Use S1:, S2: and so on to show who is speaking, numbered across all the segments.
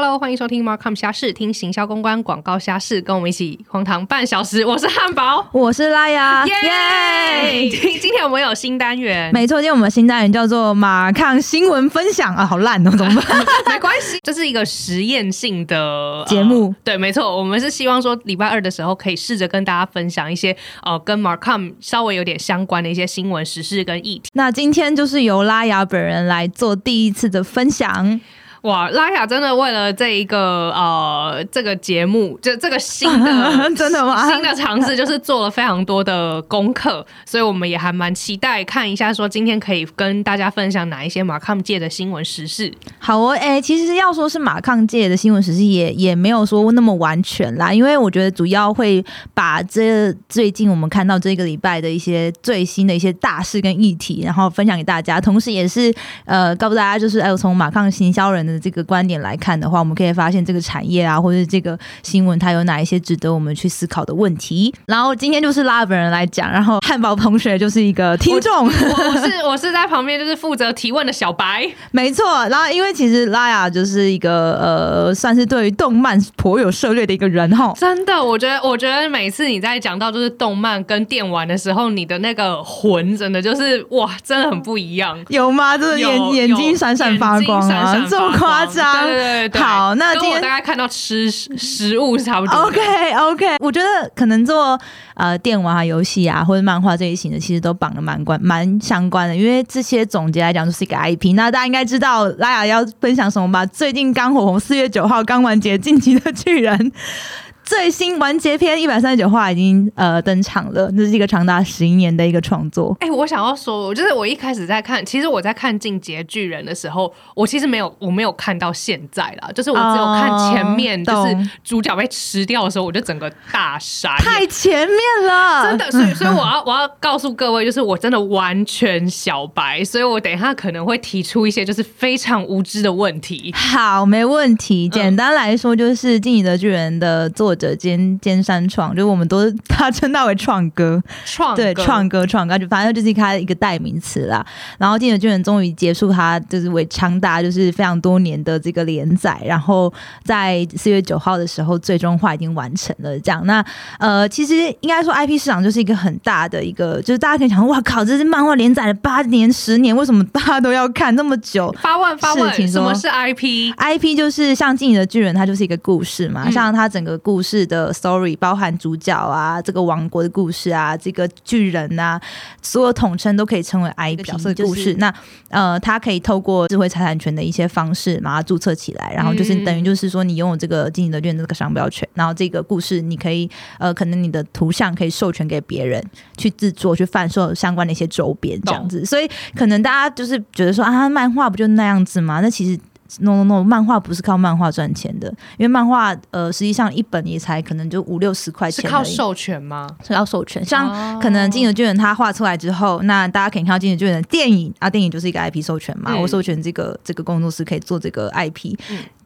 S1: Hello，欢迎收听 Markham 虾事，听行销公关广告虾事，跟我们一起荒唐半小时。我是汉堡，
S2: 我是拉雅，
S1: 耶！今今天我们有新单元，
S2: 没错，今天我们新单元叫做马抗新闻分享啊，好烂哦，怎么办？
S1: 没关系，这是一个实验性的
S2: 节目。
S1: 对，没错，我们是希望说礼拜二的时候可以试着跟大家分享一些呃跟 Markham 稍微有点相关的一些新闻时事跟议题。
S2: 那今天就是由拉雅本人来做第一次的分享。
S1: 哇，拉雅真的为了这一个呃这个节目，就这个新的
S2: 真的吗？
S1: 新的尝试就是做了非常多的功课，所以我们也还蛮期待看一下，说今天可以跟大家分享哪一些马抗界的新闻时事。
S2: 好哦，哎，其实要说是马抗界的新闻时事，也也没有说那么完全啦，因为我觉得主要会把这最近我们看到这个礼拜的一些最新的一些大事跟议题，然后分享给大家，同时也是呃告诉大家，就是哎，从马抗行销人。这个观点来看的话，我们可以发现这个产业啊，或者这个新闻，它有哪一些值得我们去思考的问题。然后今天就是拉本人来讲，然后汉堡同学就是一个听众，我
S1: 是我是在旁边就是负责提问的小白，
S2: 没错。然后因为其实拉雅就是一个呃，算是对于动漫颇有涉猎的一个人哈。
S1: 真的，我觉得我觉得每次你在讲到就是动漫跟电玩的时候，你的那个魂真的就是哇，真的很不一样。
S2: 有吗？就是眼眼睛闪闪发光啊，这么。夸张，
S1: 对对对，
S2: 好，那
S1: 今天大概看到吃食物是差不多。
S2: OK OK，我觉得可能做呃电玩啊、游戏啊或者漫画这一型的，其实都绑的蛮关蛮相关的，因为这些总结来讲就是一个 IP。那大家应该知道拉雅要分享什么吧？最近刚火红，四月九号刚完结《进击的巨人》。最新完结篇一百三十九话已经呃登场了，这是一个长达十一年的一个创作。
S1: 哎，我想要说，就是我一开始在看，其实我在看《进阶巨人》的时候，我其实没有我没有看到现在啦，就是我只有看前面，就是主角被吃掉的时候，我就整个大傻，
S2: 太前面了，
S1: 真的。所以，所以我要 我要告诉各位，就是我真的完全小白，所以我等一下可能会提出一些就是非常无知的问题。
S2: 好，没问题。简单来说，就是《进击的巨人》的作。者兼兼山创，就是我们都他称他为创哥，
S1: 创
S2: 对创哥创哥，就反正就是他一个代名词啦。然后《进击巨人》终于结束他就是为长达就是非常多年的这个连载，然后在四月九号的时候最终话已经完成了。这样，那呃，其实应该说 IP 市场就是一个很大的一个，就是大家可以想，哇靠，这是漫画连载了八年十年，为什么大家都要看那么久？
S1: 发问发问，什么是 IP？IP
S2: 就是像《进击的巨人》，它就是一个故事嘛，像它整个故事。是的，story 包含主角啊，这个王国的故事啊，这个巨人啊，所有统称都可以称为 IP 角色故事。那呃，它可以透过智慧财产权的一些方式把它注册起来，然后就是等于就是说，你拥有这个经营的卷这个商标权，然后这个故事你可以呃，可能你的图像可以授权给别人去制作、去贩售相关的一些周边这样子。所以可能大家就是觉得说啊，漫画不就那样子吗？那其实。No no no，漫画不是靠漫画赚钱的，因为漫画呃，实际上一本也才可能就五六十块钱。
S1: 是靠授权吗？
S2: 是靠授权。像可能《金牛巨人》他画出来之后，那大家可以看到《金牛巨人》的电影啊，电影就是一个 IP 授权嘛，我授权这个这个工作室可以做这个 IP，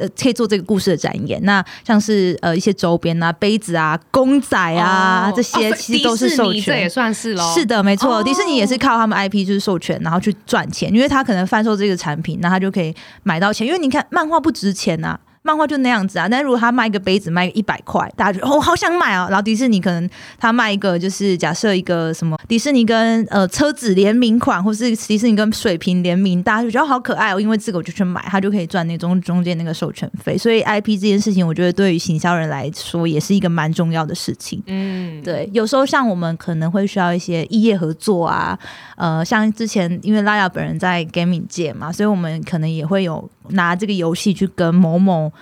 S2: 呃，可以做这个故事的展演。那像是呃一些周边啊、杯子啊、公仔啊这些，其实都是授权，
S1: 这也算是喽。
S2: 是的，没错，迪士尼也是靠他们 IP 就是授权，然后去赚钱，因为他可能贩售这个产品，那他就可以买到钱。因为你看，漫画不值钱呐。漫画就那样子啊，但如果他卖一个杯子卖一百块，大家觉得哦好想买啊。然后迪士尼可能他卖一个就是假设一个什么迪士尼跟呃车子联名款，或是迪士尼跟水瓶联名，大家就觉得好可爱哦。因为这个我就去买，他就可以赚那中中间那个授权费。所以 IP 这件事情，我觉得对于行销人来说也是一个蛮重要的事情。嗯，对，有时候像我们可能会需要一些异业合作啊，呃，像之前因为拉雅本人在 gaming 界嘛，所以我们可能也会有拿这个游戏去跟某某。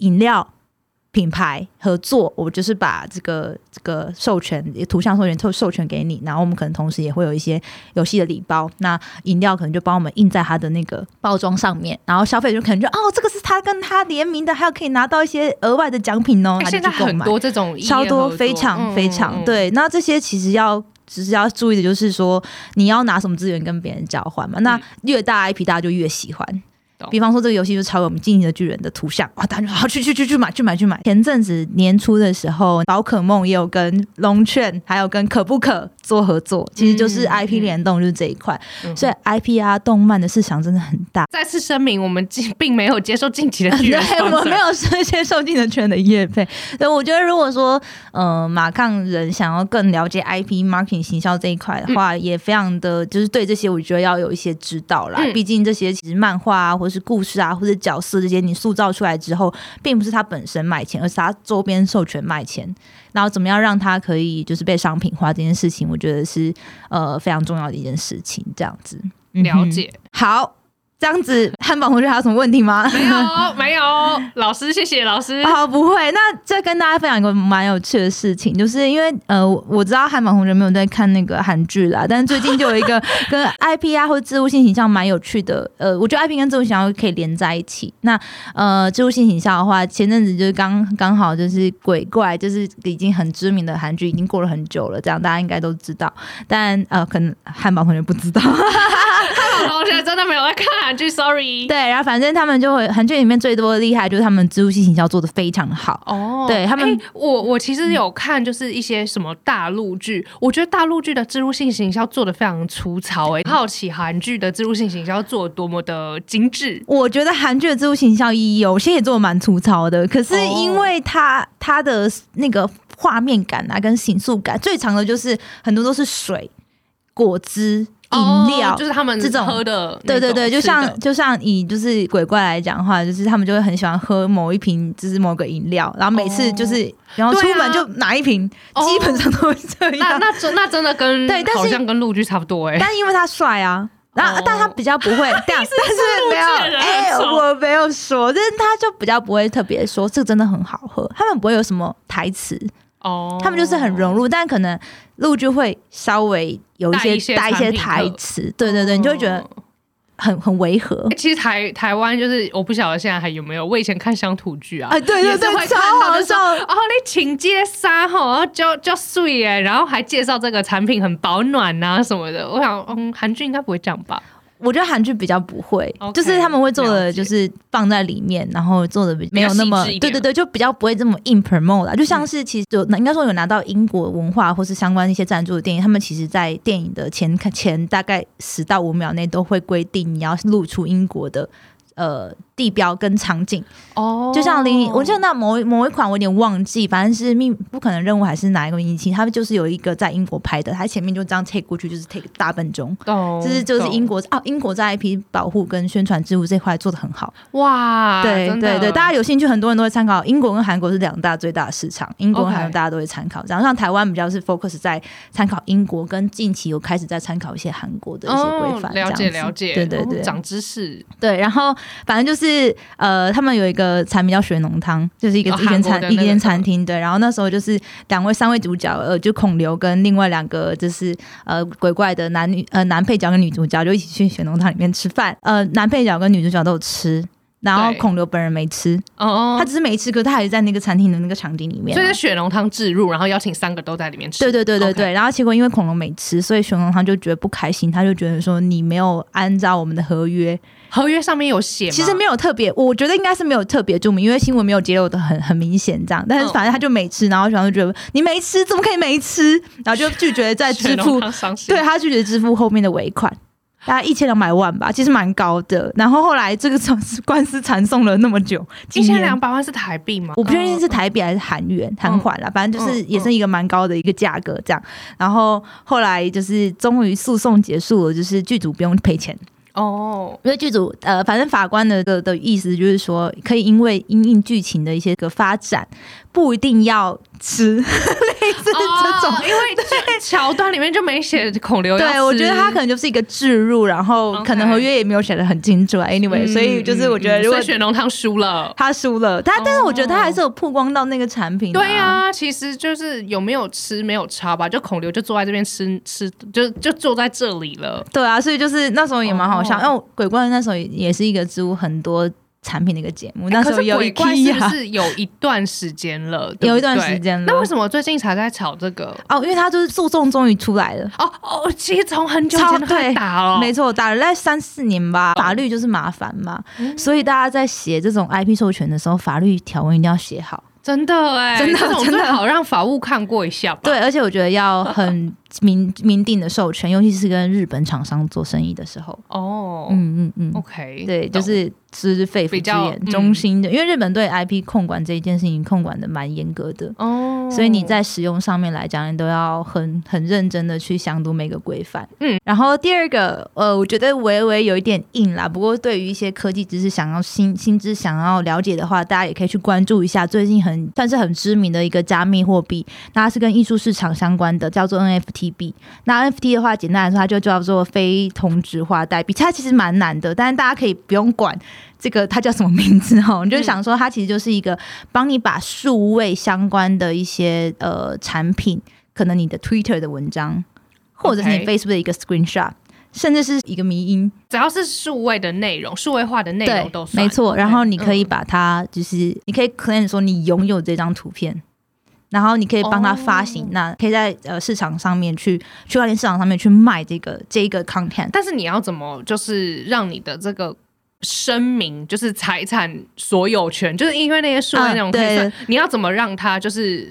S2: 饮料品牌合作，我就是把这个这个授权图像授权授授权给你，然后我们可能同时也会有一些游戏的礼包，那饮料可能就帮我们印在它的那个包装上面，然后消费者可能就哦，这个是他跟他联名的，还有可以拿到一些额外的奖品哦。
S1: 现在很多这种
S2: 超多，非常非常对。那这些其实要只是要注意的就是说，你要拿什么资源跟别人交换嘛？那越大 IP 大家就越喜欢。
S1: 懂。
S2: 比方说这个游戏就超有名，《进击的巨人》的图像，哇，大家好去去去去买去买去买。前阵子年初的时候，宝可梦也有跟龙券还有跟可不可做合作，其实就是
S1: 嗯
S2: IP 联动就是这一块，
S1: 嗯。
S2: 所以 IP 啊动漫的市场真的很大。
S1: 再次声明，我们并并没有接受进击的巨人
S2: 对，我
S1: sponsor
S2: 没有是接受进的圈的业配。对，我觉得如果说呃马抗人想要更了解 IP marketing 行销这一块就是故事啊，或者角色这些你塑造出来之后，并不是它本身卖钱，而是它周边授权卖钱。然后怎么样让它可以就是被商品化这件事情，我觉得是呃非常重要的一件事情。这样子，嗯
S1: 了解。
S2: 好。这样子，汉堡同学还有什么问题吗？
S1: 没有没有，老师谢谢老师。
S2: 哦，不会。那再跟大家分享一个蛮有趣的事情，就是因为呃，我知道汉堡同学没有在看那个韩剧啦，但是最近就有一个 跟 IP 啊或者植物性形象蛮有趣的。呃，我觉得 IP 跟植物形象可以连在一起。那呃，植物性形象的话，前阵子就是刚刚好就是鬼怪，就是已经很知名的韩剧，已经过了很久了，这样大家应该都知道。但呃，可能汉堡同学不知道。
S1: 同学真的没有在看韩剧，sorry。
S2: 对，然后反正他们就会韩剧里面最多的厉害就是他们植入性形象做的非常好。
S1: 哦，
S2: 对他们
S1: 欸我我其实有看，就是一些什么大陆剧，我觉得大陆剧的植入性行销做的非常粗糙、哎，好奇韩剧的植入性行销做的多么的精致。
S2: 我觉得韩剧的植物形象有些也做的蛮粗糙的，可是因为它它的那个画面感啊，跟形塑感，最长的就是很多都是水、果汁、饮料，
S1: 哦就是他们
S2: 这种
S1: 喝的
S2: 对对对，就像就像以就是鬼怪来讲的话，就是他们就会很喜欢喝某一瓶，就是某个饮料，然后每次就是，然后出门就拿一瓶，
S1: 哦
S2: 基本上都会这
S1: 那
S2: 样。
S1: 那真那真的跟
S2: 对但是
S1: 好像跟陆剧差不多哎、
S2: 但因为他帅啊。然后
S1: 哦，
S2: 但他比较不会 这样，但是没有，我没有说，但是他就比较不会特别说这个真的很好喝，他们不会有什么台词，
S1: 哦，
S2: 他们就是很融入，但可能陆剧会稍微有一些
S1: 带一些
S2: 台词，对对对，你就会觉得
S1: 哦
S2: 很很违和。
S1: 欸其实台台湾就是我不晓得现在还有没有，我以前看乡土剧啊，
S2: 哎，对对对超
S1: 看到就说
S2: 好笑。
S1: 哦，你请接杀吼，然后就就碎哎，然后还介绍这个产品很保暖呐、什么的。我想，嗯，韩剧应该不会这样吧？
S2: 我觉得韩剧比较不会就是他们会做的就是放在里面，然后做的没有那么对对对，就比较不会这么硬 promote 啦。就像是其实有应该说有拿到英国文化或是相关一些赞助的电影，他们其实在电影的前前大概十到五秒内都会规定你要露出英国的。呃，地标跟场景，
S1: 哦
S2: 就像零，我记得那某一某一款我有点忘记，反正是命不可能任务还是哪一个引擎，他们就是有一个在英国拍的，他前面就这样 take 过去，就是 take 大笨钟，
S1: 哦，
S2: 就是就是英国哦，英国在 IP 保护跟宣传之物这块做的很好。
S1: 哇，
S2: 对对对，大家有兴趣，很多人都会参考。英国跟韩国是两大最大的市场，英国韩国大家都会参考。然后像台湾比较是 focus 在参考英国，跟近期有开始在参考一些韩国的一些规范、
S1: 哦了解了解，
S2: 对对对，
S1: 哦长知识，
S2: 对，然后反正就是呃，他们有一个产品叫雪浓汤，就是一个、
S1: 哦
S2: 一间餐一间餐厅。对，然后那时候就是两位三位主角，呃，就孔刘跟另外两个就是呃鬼怪的男女呃男配角跟女主角就一起去雪浓汤里面吃饭。呃，男配角跟女主角都有吃。然后
S1: 对
S2: 孔刘本人没吃，
S1: 哦
S2: 他，只是没吃，可是他还是在那个餐厅的那个场景里面啊。
S1: 所以是雪浓汤置入，然后邀请三个都在里面吃，
S2: 对对对对对然后结果因为恐龙没吃，所以雪浓汤就觉得不开心，他就觉得说你没有按照我们的合约，
S1: 合约上面有写，
S2: 其实没有特别，我觉得应该是没有特别注明，因为新闻没有揭露的很 很明显这样。但是
S1: 嗯
S2: 反正他就没吃，然后小张就觉得你没吃，怎么可以没吃？然后就拒绝再支付，对他拒绝支付后面的尾款。大概一千两百万吧，其实蛮高的。然后后来这个官司缠讼了那么久，
S1: 一千两百万是台币吗？
S2: 我不确定是
S1: 嗯
S2: 台币还是韩元、韩款啦，反正就是
S1: 嗯
S2: 也是一个蛮高的一个价格这样。然后后来就是终于诉讼结束了，就是剧组不用赔钱。
S1: 哦，
S2: 因为剧组呃，反正法官的的的意思就是说，可以因为因应剧情的一些个发展，不一定要吃，这种。
S1: 哦因为这桥段里面就没写孔刘
S2: 对，我觉得他可能就是一个置入，然后可能合约也没有写的很清楚啊。Anyway，、
S1: 嗯
S2: 所以就是我觉得如果
S1: 嗯所以血浓汤输了。
S2: 他输了，他、但是我觉得他还是有曝光到那个产品、
S1: 对啊、其实就是有没有吃没有差吧，就孔刘就坐在这边吃吃，就就坐在这里了。
S2: 对啊，所以就是那时候也蛮好笑，
S1: 哦
S2: 因为鬼怪那时候也是一个植物很多产品的一个节目。那时候
S1: 可是
S2: 有一
S1: 鬼怪是不
S2: 啊
S1: 是有一段时间了？
S2: 有一段时间了
S1: 那为什么最近才在炒这个？
S2: 哦，因为他就是诉讼终于出来了。
S1: 哦哦，其实从很久以前
S2: 对
S1: 打了，
S2: 没错，打了大概三四年吧。法律就是麻烦嘛，所以大家在写这种 IP 授权的时候，法律条文一定要写好。
S1: 真的哎，
S2: 真的真的
S1: 最好让法务看过一下吧。
S2: 对，而且我觉得要很 明明定的授权，尤其是跟日本厂商做生意的时候。
S1: 哦，
S2: 嗯嗯嗯
S1: ，，OK，
S2: 对，就
S1: 懂
S2: 是是肺腑之言，
S1: 嗯
S2: 中心的，因为日本对 IP 控管这一件事情控管的蛮严格的。
S1: 哦，
S2: 所以你在使用上面来讲，你都要很很认真的去详读每个规范。
S1: 嗯，
S2: 然后第二个，呃，我觉得微微有一点硬啦。不过对于一些科技知识想要新新知想要了解的话，大家也可以去关注一下最近很算是很知名的一个加密货币，那它是跟艺术市场相关的，叫做 NFT 币。那 NFT 的话，简单来说，它就叫做非同质化代币，它其实蛮难的，但是大家可以不用管。这个它叫什么名字哈？你就想说，它其实就是一个帮你把数位相关的一些呃产品，可能你的 Twitter 的文章，或者是你 Facebook 的一个 Screenshot，甚至是一个迷音，
S1: 只要是数位的内容、数位化的内容都，算，
S2: 没错。然后你可以
S1: 嗯
S2: 把它，就是你可以 claim 说你拥有这张图片。然后你可以帮它发行，
S1: 哦
S2: 那可以在呃市场上面去区块链市场上面去卖这个这一个 content。
S1: 但是你要怎么就是让你的这个声明，就是财产所有权，就是因为那些数位内容
S2: 嗯
S1: 可以算，
S2: 对
S1: 你要怎么让它就是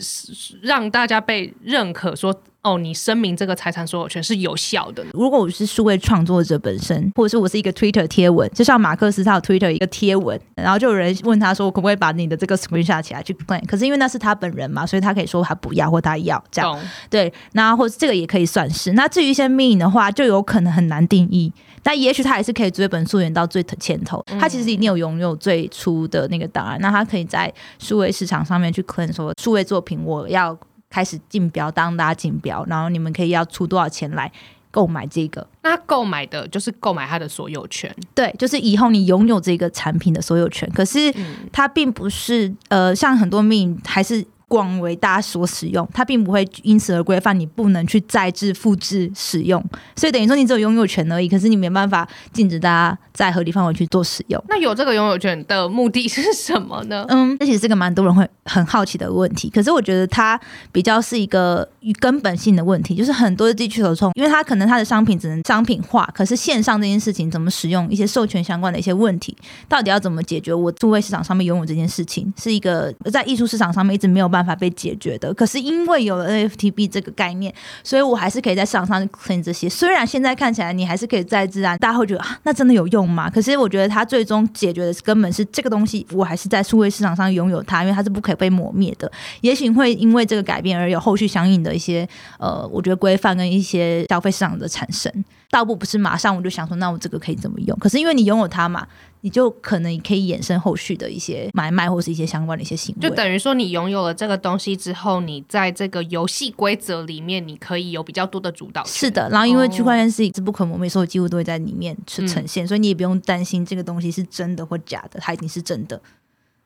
S1: 让大家被认可说？哦，你声明这个财产所有权是有效的。
S2: 如果我是数位创作者本身，或者是我是一个 Twitter 贴文，就像马克思他有 Twitter 一个贴文，然后就有人问他说，我可不可以把你的这个 screenshot 起来去 claim？可是因为那是他本人嘛，所以他可以说他不要或他要这样。对，那或者这个也可以算是。那至于一些 mean 的话，就有可能很难定义。但也许他也是可以追本溯源到最前头，他其实一定有拥有最初的那个档案，那他可以在数位市场上面去 claim 说，数位作品我要开始竞标，当大家竞标，然后你们可以要出多少钱来购买这个。
S1: 那购买的就是购买它的所有权，
S2: 对，就是以后你拥有这个产品的所有权，可是
S1: 嗯，
S2: 它并不是呃，像很多命还是广为大家所使用，它并不会因此而规范你不能去再制、复制、使用，所以等于说你只有拥有权而已，可是你没办法禁止大家在合理范围去做使用。
S1: 那有这个拥有权的目的是什么呢？
S2: 嗯，这其实是个蛮多人会很好奇的问题，可是我觉得它比较是一个根本性的问题，就是很多的地区首创，因为它可能它的商品只能商品化，可是线上这件事情怎么使用，一些授权相关的一些问题，到底要怎么解决？我作为市场上面拥有这件事情，是一个在艺术市场上面一直没有办法法被解决的。可是因为有了 NFTB 这个概念，所以我还是可以在市场上 claim 这些。虽然现在看起来你还是可以再自然，大家会觉得啊，那真的有用吗？可是我觉得它最终解决的根本是这个东西，我还是在数位市场上拥有它，因为它是不可以被抹灭的。也许会因为这个改变而有后续相应的一些呃，我觉得规范跟一些消费市场的产生。倒不不是马上我就想说，那我这个可以怎么用？可是因为你拥有它嘛，你就可能可以衍生后续的一些买卖或是一些相关的一些行为。
S1: 就等于说，你拥有了这个东西之后，你在这个游戏规则里面，你可以有比较多的主导权。
S2: 是的，然后因为
S1: 哦
S2: 区块链是是不可磨灭，所有几乎都会在里面去呈现，所以你也不用担心这个东西是真的或假的，它一定是真的。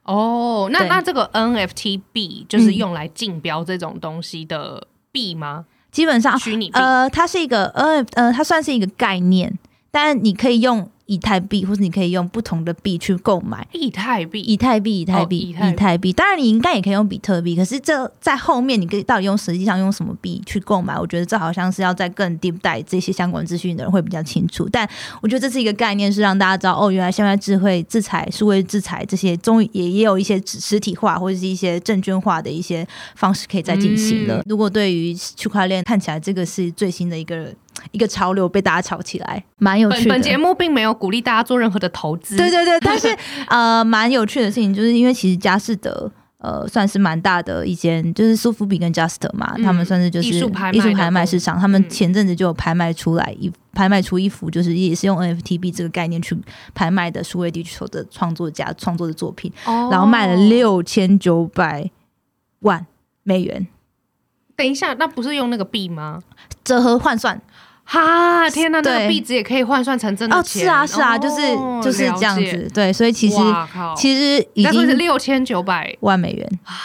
S1: 哦，那
S2: 对
S1: 那这个 NFTB 就是用来竞标这种东西的币吗？
S2: 基本上，
S1: 虚拟币
S2: 呃，它是一个呃呃，它算是一个概念，但你可以用以太币，或者你可以用不同的币去购买。
S1: 以太币
S2: 以太币，以太币，
S1: 以太币
S2: 以太币。当然，你应该也可以用比特币，可是这在后面，你可以到底用实际上用什么币去购买？我觉得这好像是要在更 deep dive 这些相关资讯的人会比较清楚。但我觉得这是一个概念，是让大家知道哦，原来现在智慧制裁、数位制裁这些，终于也也有一些实实体化或者是一些证券化的一些方式可以再进行了。
S1: 嗯
S2: 如果对于区块链看起来这个是最新的一个一个潮流被大家炒起来，蛮有趣的。
S1: 本本节目并没有鼓励大家做任何的投资。
S2: 对对对，但是呃，蛮有趣的事情，就是因为其实佳士得。呃，算是蛮大的一间，就是苏富比跟佳士得嘛，
S1: 嗯
S2: 他们算是就是
S1: 艺术拍卖
S2: 市场。他们
S1: 嗯
S2: 前阵子就有拍卖出来一拍卖出一幅，就是也是用 NFT B 这个概念去拍卖的数位地球的创作家创作的作品，
S1: 哦
S2: 然后卖了。六千九百万美元，
S1: 等一下，那不是用那个币吗？
S2: 折合换算
S1: 哈，天哪，那个币值也可以换算成真的钱哦，
S2: 是啊是啊，就是
S1: 哦
S2: 就是这样子，对，所以其实，其实已
S1: 经是
S2: 经
S1: 六千九百
S2: 万美元，
S1: 啊！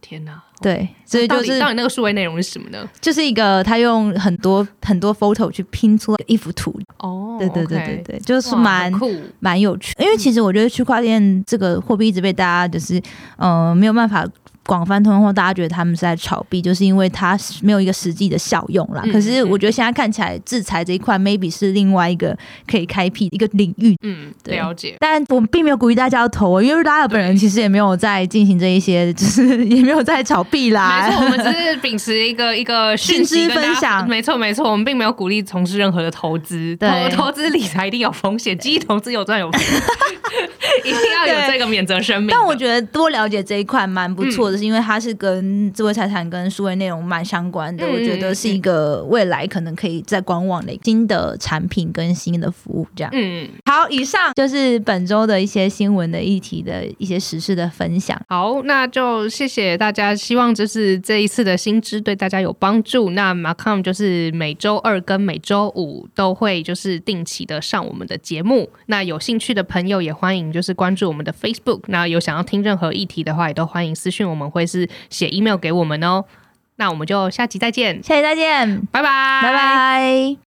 S1: 天哪，
S2: 对，所以就是
S1: 到底那个数位内容是什么呢？
S2: 就是一个他用很多很多 photo 去拼出一幅图。
S1: 哦，
S2: 对对对对对，就是蛮
S1: 酷、
S2: 蛮有趣。因为其实我觉得区块链这个货币一直被大家就是呃没有办法。广泛通用大家觉得他们是在炒币，就是因为它没有一个实际的效用啦。可是我觉得现在看起来，制裁这一块 maybe 是另外一个可以开辟一个领域。
S1: 嗯，了解。
S2: 但我们并没有鼓励大家要投，因为拉尔本人其实也没有在进行这一些，就是也没有在炒币啦。
S1: 没错，我们只是秉持一个一个
S2: 讯息分享。
S1: 没错，没错，我们并没有鼓励从事任何的投资。
S2: 对，
S1: 投资理财一定有风险，基金投资有赚有赔，一定要有这个免责声明。
S2: 但我觉得多了解这一块蛮不错的，是因为它是跟跟智慧财产跟数位内容蛮相关的，我觉得是一个未来可能可以在观望的新的产品跟新的服务。这样，
S1: 嗯，
S2: 好，以上就是本周的一些新闻的议题的一些实事的分享。
S1: 好，那就谢谢大家，希望就是这一次的新知对大家有帮助。那 Macom 就是每周二跟每周五都会就是定期的上我们的节目。那有兴趣的朋友也欢迎就是关注我们的 Facebook。那有想要听任何议题的话，也都欢迎私讯我们，会是。写 email 给我们哦，那我们就下期再见，
S2: 下期再见，
S1: 拜拜，
S2: 拜拜。